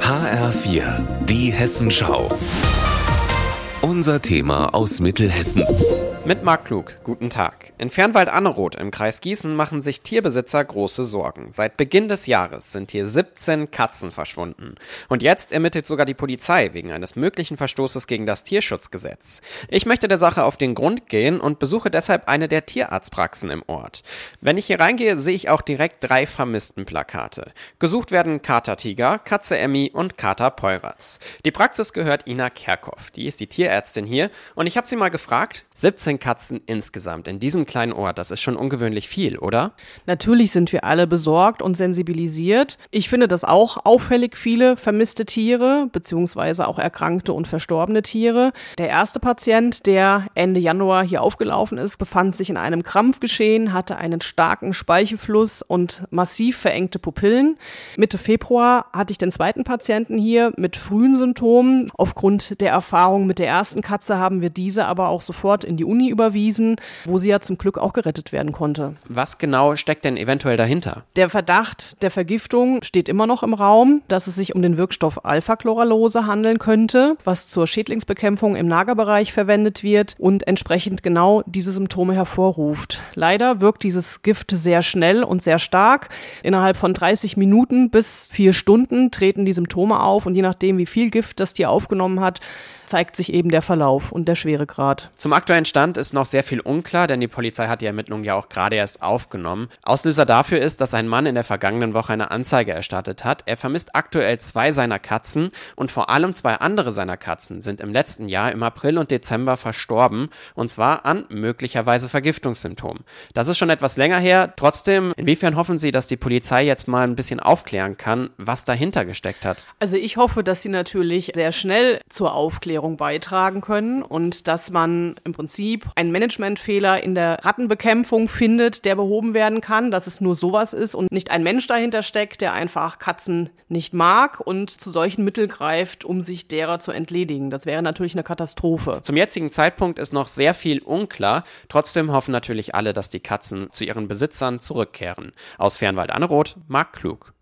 HR4, die Hessenschau. Unser Thema aus Mittelhessen. Mit Marc Klug, guten Tag. In Fernwald-Anneroth im Kreis Gießen machen sich Tierbesitzer große Sorgen. Seit Beginn des Jahres sind hier 17 Katzen verschwunden. Und jetzt ermittelt sogar die Polizei wegen eines möglichen Verstoßes gegen das Tierschutzgesetz. Ich möchte der Sache auf den Grund gehen und besuche deshalb eine der Tierarztpraxen im Ort. Wenn ich hier reingehe, sehe ich auch direkt drei Vermisstenplakate. Gesucht werden Kater Tiger, Katze Emmy und Kater Peuratz. Die Praxis gehört Ina Kerkhoff. Die ist die Tierärztin hier und ich habe sie mal gefragt, 17 15 Katzen insgesamt in diesem kleinen Ort. Das ist schon ungewöhnlich viel, oder? Natürlich sind wir alle besorgt und sensibilisiert. Ich finde das auch auffällig viele vermisste Tiere, beziehungsweise auch erkrankte und verstorbene Tiere. Der erste Patient, der Ende Januar hier aufgelaufen ist, befand sich in einem Krampfgeschehen, hatte einen starken Speichelfluss und massiv verengte Pupillen. Mitte Februar hatte ich den zweiten Patienten hier mit frühen Symptomen. Aufgrund der Erfahrung mit der ersten Katze haben wir diese aber auch sofort in die Uni Uni überwiesen, wo sie ja zum Glück auch gerettet werden konnte. Was genau steckt denn eventuell dahinter? Der Verdacht der Vergiftung steht immer noch im Raum, dass es sich um den Wirkstoff Alpha-Chloralose handeln könnte, was zur Schädlingsbekämpfung im Nagerbereich verwendet wird und entsprechend genau diese Symptome hervorruft. Leider wirkt dieses Gift sehr schnell und sehr stark. Innerhalb von 30 Minuten bis vier Stunden treten die Symptome auf und je nachdem, wie viel Gift das Tier aufgenommen hat, zeigt sich eben der Verlauf und der Schweregrad. Zum aktuellen Stand ist noch sehr viel unklar, denn die Polizei hat die Ermittlungen ja auch gerade erst aufgenommen. Auslöser dafür ist, dass ein Mann in der vergangenen Woche eine Anzeige erstattet hat. Er vermisst aktuell zwei seiner Katzen und vor allem zwei andere seiner Katzen sind im letzten Jahr im April und Dezember verstorben und zwar an möglicherweise Vergiftungssymptomen. Das ist schon etwas länger her. Trotzdem, inwiefern hoffen Sie, dass die Polizei jetzt mal ein bisschen aufklären kann, was dahinter gesteckt hat? Also ich hoffe, dass sie natürlich sehr schnell zur Aufklärung beitragen können und dass man im Prinzip einen Managementfehler in der Rattenbekämpfung findet, der behoben werden kann, dass es nur sowas ist und nicht ein Mensch dahinter steckt, der einfach Katzen nicht mag und zu solchen Mitteln greift, um sich derer zu entledigen. Das wäre natürlich eine Katastrophe. Zum jetzigen Zeitpunkt ist noch sehr viel unklar. Trotzdem hoffen natürlich alle, dass die Katzen zu ihren Besitzern zurückkehren. Aus Fernwald Anneroth, Marc Klug.